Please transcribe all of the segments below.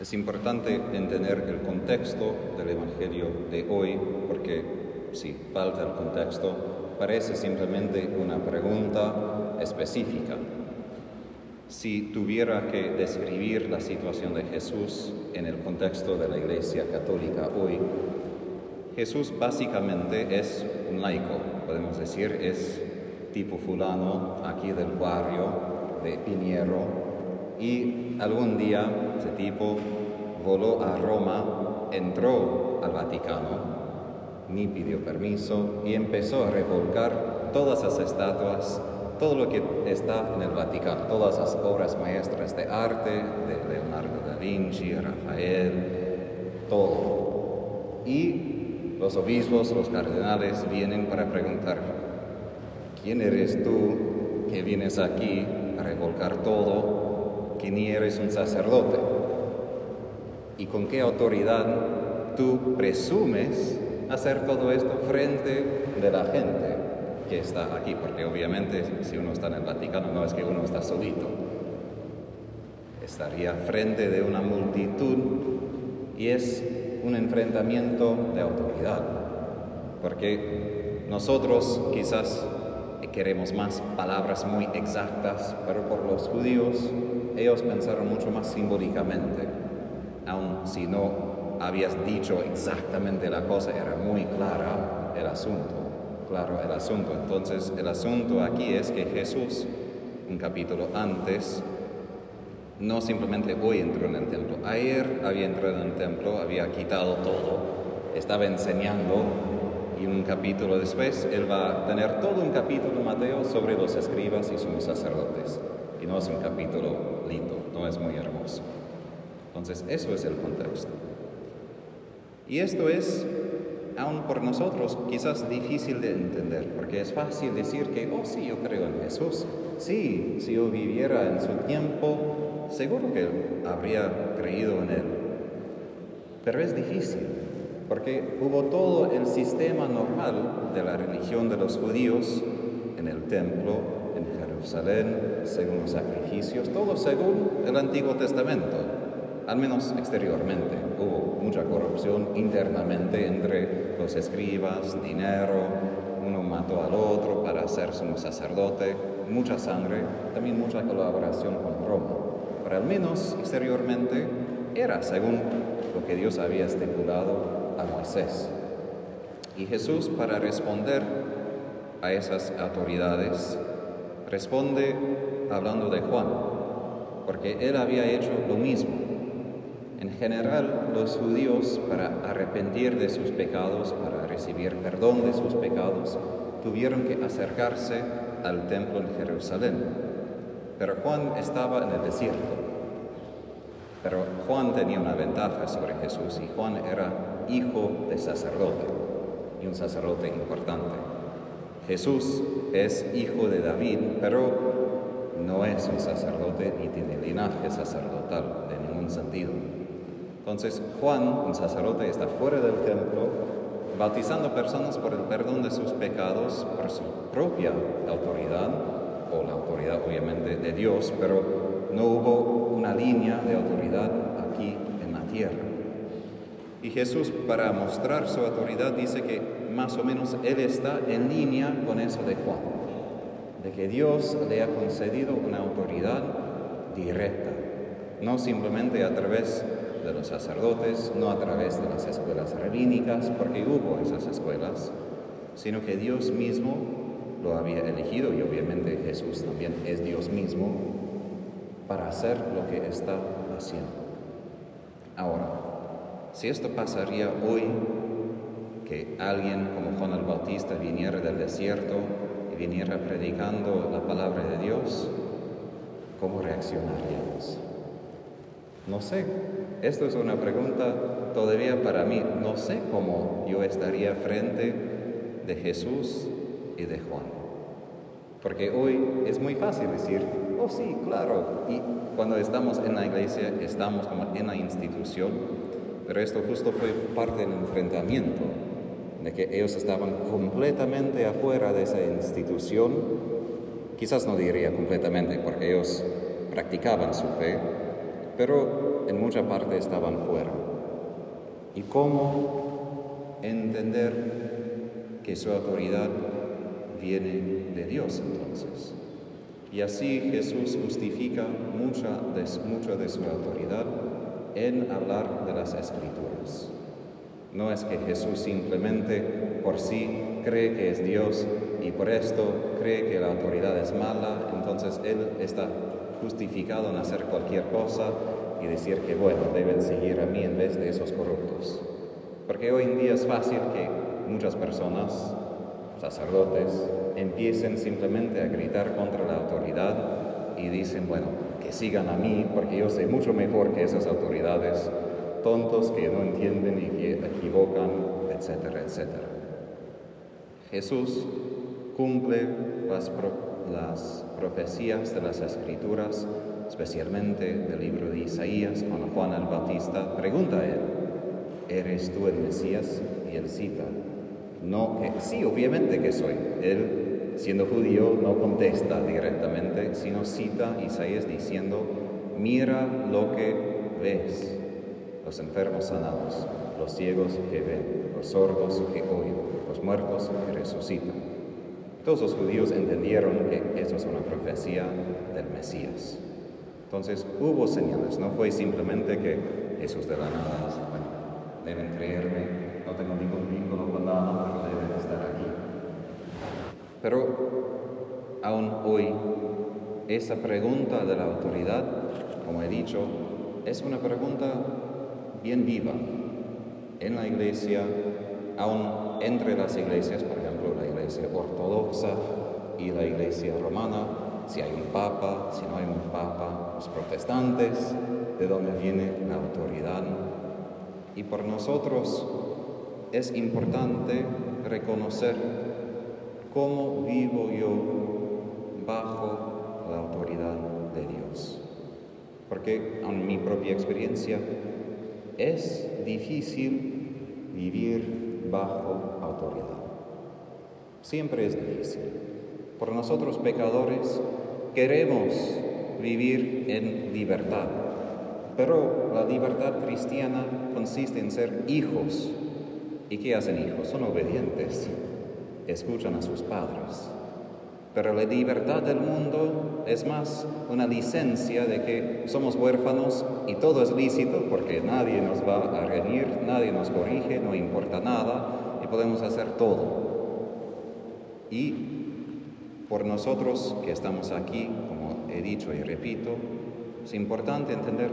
Es importante entender el contexto del Evangelio de hoy porque si falta el contexto parece simplemente una pregunta específica. Si tuviera que describir la situación de Jesús en el contexto de la Iglesia Católica hoy, Jesús básicamente es un laico, podemos decir, es tipo fulano aquí del barrio de Piñero y algún día ese tipo voló a Roma, entró al Vaticano, ni pidió permiso y empezó a revolcar todas las estatuas, todo lo que está en el Vaticano, todas las obras maestras de arte de Leonardo da Vinci, Rafael, todo. Y los obispos, los cardenales vienen para preguntar, ¿quién eres tú que vienes aquí a revolcar todo, que ni eres un sacerdote? ¿Y con qué autoridad tú presumes hacer todo esto frente de la gente que está aquí? Porque obviamente si uno está en el Vaticano no es que uno está solito. Estaría frente de una multitud y es un enfrentamiento de autoridad. Porque nosotros quizás queremos más palabras muy exactas, pero por los judíos ellos pensaron mucho más simbólicamente, aun si no habías dicho exactamente la cosa, era muy clara el asunto, claro el asunto. Entonces el asunto aquí es que Jesús, un capítulo antes, no simplemente hoy entró en el templo, ayer había entrado en el templo, había quitado todo, estaba enseñando y un capítulo después él va a tener todo un capítulo, Mateo, sobre los escribas y sus sacerdotes. Y no es un capítulo lindo, no es muy hermoso. Entonces, eso es el contexto. Y esto es, aún por nosotros, quizás difícil de entender, porque es fácil decir que, oh sí, yo creo en Jesús. Sí, si yo viviera en su tiempo, seguro que habría creído en él. Pero es difícil, porque hubo todo el sistema normal de la religión de los judíos en el templo, en Jerusalén, según los sacrificios, todo según el Antiguo Testamento, al menos exteriormente. Hubo mucha corrupción internamente entre los escribas, dinero, uno mató al otro para ser su sacerdote, mucha sangre, también mucha colaboración con Roma. Pero al menos exteriormente era según lo que Dios había estipulado a Moisés. Y Jesús, para responder a esas autoridades, responde hablando de Juan, porque él había hecho lo mismo. En general, los judíos, para arrepentir de sus pecados, para recibir perdón de sus pecados, tuvieron que acercarse al templo en Jerusalén. Pero Juan estaba en el desierto. Pero Juan tenía una ventaja sobre Jesús y Juan era hijo de sacerdote y un sacerdote importante. Jesús es hijo de David, pero no es un sacerdote ni tiene linaje sacerdotal de ningún sentido. Entonces Juan, un sacerdote, está fuera del templo bautizando personas por el perdón de sus pecados por su propia autoridad, o la autoridad obviamente de Dios, pero no hubo una línea de autoridad aquí en la tierra. Y Jesús, para mostrar su autoridad, dice que más o menos Él está en línea con eso de Juan, de que Dios le ha concedido una autoridad directa, no simplemente a través de los sacerdotes, no a través de las escuelas rabínicas, porque hubo esas escuelas, sino que Dios mismo lo había elegido y obviamente Jesús también es Dios mismo para hacer lo que está haciendo. Ahora, si esto pasaría hoy, que alguien como Juan el Bautista viniera del desierto y viniera predicando la palabra de Dios, ¿cómo reaccionaríamos? No sé, esto es una pregunta todavía para mí, no sé cómo yo estaría frente de Jesús y de Juan. Porque hoy es muy fácil decir, oh sí, claro, y cuando estamos en la iglesia, estamos como en la institución, pero esto justo fue parte del enfrentamiento, de que ellos estaban completamente afuera de esa institución, quizás no diría completamente, porque ellos practicaban su fe, pero en mucha parte estaban fuera. ¿Y cómo entender que su autoridad viene de Dios entonces? Y así Jesús justifica mucha de, mucho de su autoridad en hablar de las escrituras. No es que Jesús simplemente por sí cree que es Dios y por esto cree que la autoridad es mala, entonces Él está justificado en hacer cualquier cosa y decir que, bueno, deben seguir a mí en vez de esos corruptos. Porque hoy en día es fácil que muchas personas, sacerdotes, empiecen simplemente a gritar contra la autoridad y dicen, bueno, que sigan a mí porque yo sé mucho mejor que esas autoridades, tontos que no entienden y que equivocan, etcétera, etcétera. Jesús cumple las, las profecías de las escrituras, especialmente del libro de Isaías, cuando Juan el Bautista pregunta a él, ¿eres tú el Mesías? Y él cita, no, que sí, obviamente que soy. Él, siendo judío, no contesta directamente, sino cita Isaías diciendo, mira lo que ves, los enfermos sanados, los ciegos que ven, los sordos que oyen, los muertos que resucitan. Todos los judíos entendieron que eso es una profecía del Mesías. Entonces hubo señales, no fue simplemente que Jesús de la nada bueno, deben creerme, no tengo ningún vínculo con nada, pero deben estar aquí. Pero aún hoy, esa pregunta de la autoridad, como he dicho, es una pregunta bien viva en la iglesia, aún entre las iglesias, por ejemplo, la iglesia ortodoxa y la iglesia romana, si hay un papa, si no hay un papa, los protestantes, de dónde viene la autoridad. Y por nosotros es importante reconocer cómo vivo yo bajo la autoridad de Dios. Porque en mi propia experiencia es difícil vivir bajo autoridad. Siempre es difícil. Por nosotros pecadores queremos vivir en libertad, pero la libertad cristiana consiste en ser hijos. ¿Y qué hacen hijos? Son obedientes, escuchan a sus padres. Pero la libertad del mundo es más una licencia de que somos huérfanos y todo es lícito porque nadie nos va a reñir, nadie nos corrige, no importa nada y podemos hacer todo. Y por nosotros que estamos aquí, como he dicho y repito, es importante entender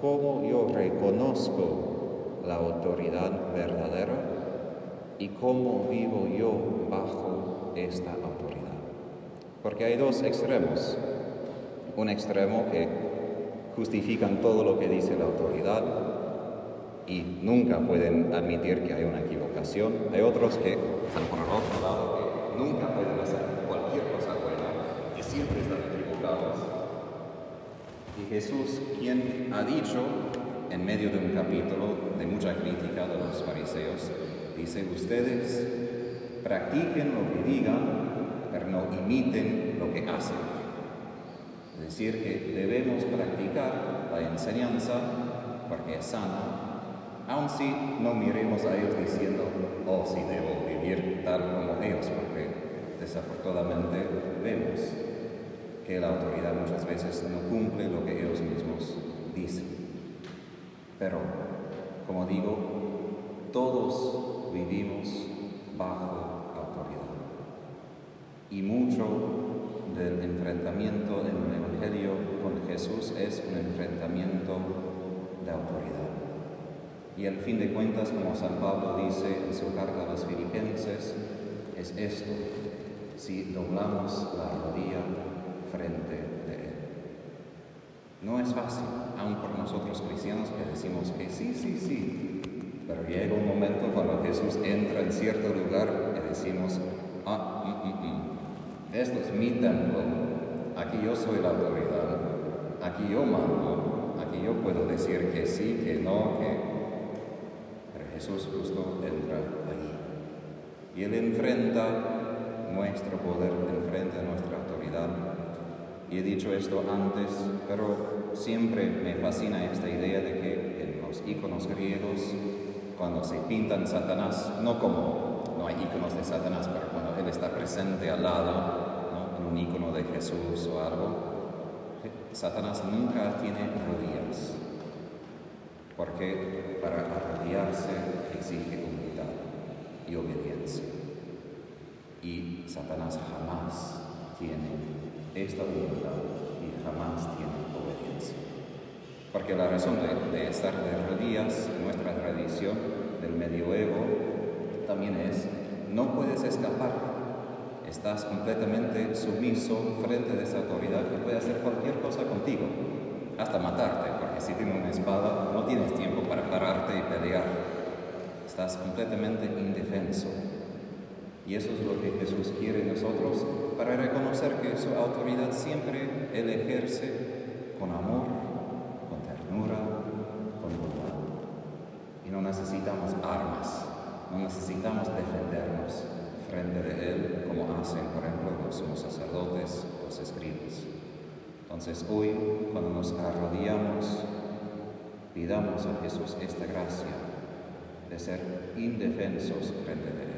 cómo yo reconozco la autoridad verdadera y cómo vivo yo bajo esta autoridad. Porque hay dos extremos. Un extremo que justifican todo lo que dice la autoridad y nunca pueden admitir que hay una equivocación. Hay otros que están por el otro lado que nunca pueden hacer cualquier cosa buena y siempre están equivocados. Y Jesús, quien ha dicho en medio de un capítulo de mucha crítica de los fariseos, dice, ustedes practiquen lo que digan pero no imiten lo que hacen. Es decir, que debemos practicar la enseñanza porque es sana, aun si no miremos a ellos diciendo, oh, sí debo vivir tal como ellos, porque desafortunadamente vemos que la autoridad muchas veces no cumple lo que ellos mismos dicen. Pero, como digo, todos vivimos bajo y mucho del enfrentamiento en el Evangelio con Jesús es un enfrentamiento de autoridad. Y al fin de cuentas, como San Pablo dice en su carta a los filipenses, es esto, si doblamos la rodilla frente de Él. No es fácil, aun por nosotros cristianos que decimos que sí, sí, sí, pero llega un momento cuando Jesús entra en cierto lugar y decimos, ah, mm, mm, mm esto es mi templo, aquí yo soy la autoridad, aquí yo mando, aquí yo puedo decir que sí, que no, que... Pero Jesús justo entra ahí. Y Él enfrenta nuestro poder, enfrenta nuestra autoridad. Y he dicho esto antes, pero siempre me fascina esta idea de que en los iconos griegos, cuando se pintan Satanás, no como no hay iconos de Satanás, pero cuando él está presente al lado, en un icono de Jesús o algo, Satanás nunca tiene rodillas, porque para arrodillarse exige humildad y obediencia. Y Satanás jamás tiene esta humildad y jamás tiene obediencia. Porque la razón de, estar de rodillas en nuestra tradición del medioevo también es, no puedes escapar, estás completamente sumiso frente a esa autoridad que puede hacer cualquier cosa contigo, hasta matarte, porque si tiene una espada no tienes tiempo para pararte y pelear, estás completamente indefenso. Y eso es lo que Jesús quiere de nosotros para reconocer que su autoridad siempre Él ejerce con amor, ternura, con bondad. Y no necesitamos armas, no necesitamos defendernos frente de Él como hacen, por ejemplo, los sumos sacerdotes, los escribas. Entonces hoy, cuando nos arrodillamos, pidamos a Jesús esta gracia de ser indefensos frente de Él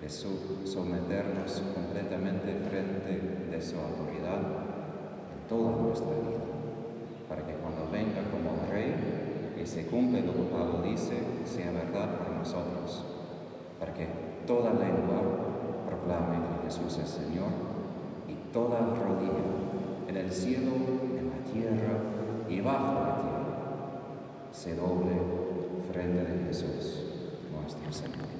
de someternos completamente frente de su autoridad en toda nuestra vida, venga como Rey y se cumple lo que Pablo dice, sea verdad para nosotros, para que toda lengua proclame que Jesús es Señor y toda rodilla en el cielo, en la tierra y bajo la tierra se doble frente de Jesús, nuestro Señor.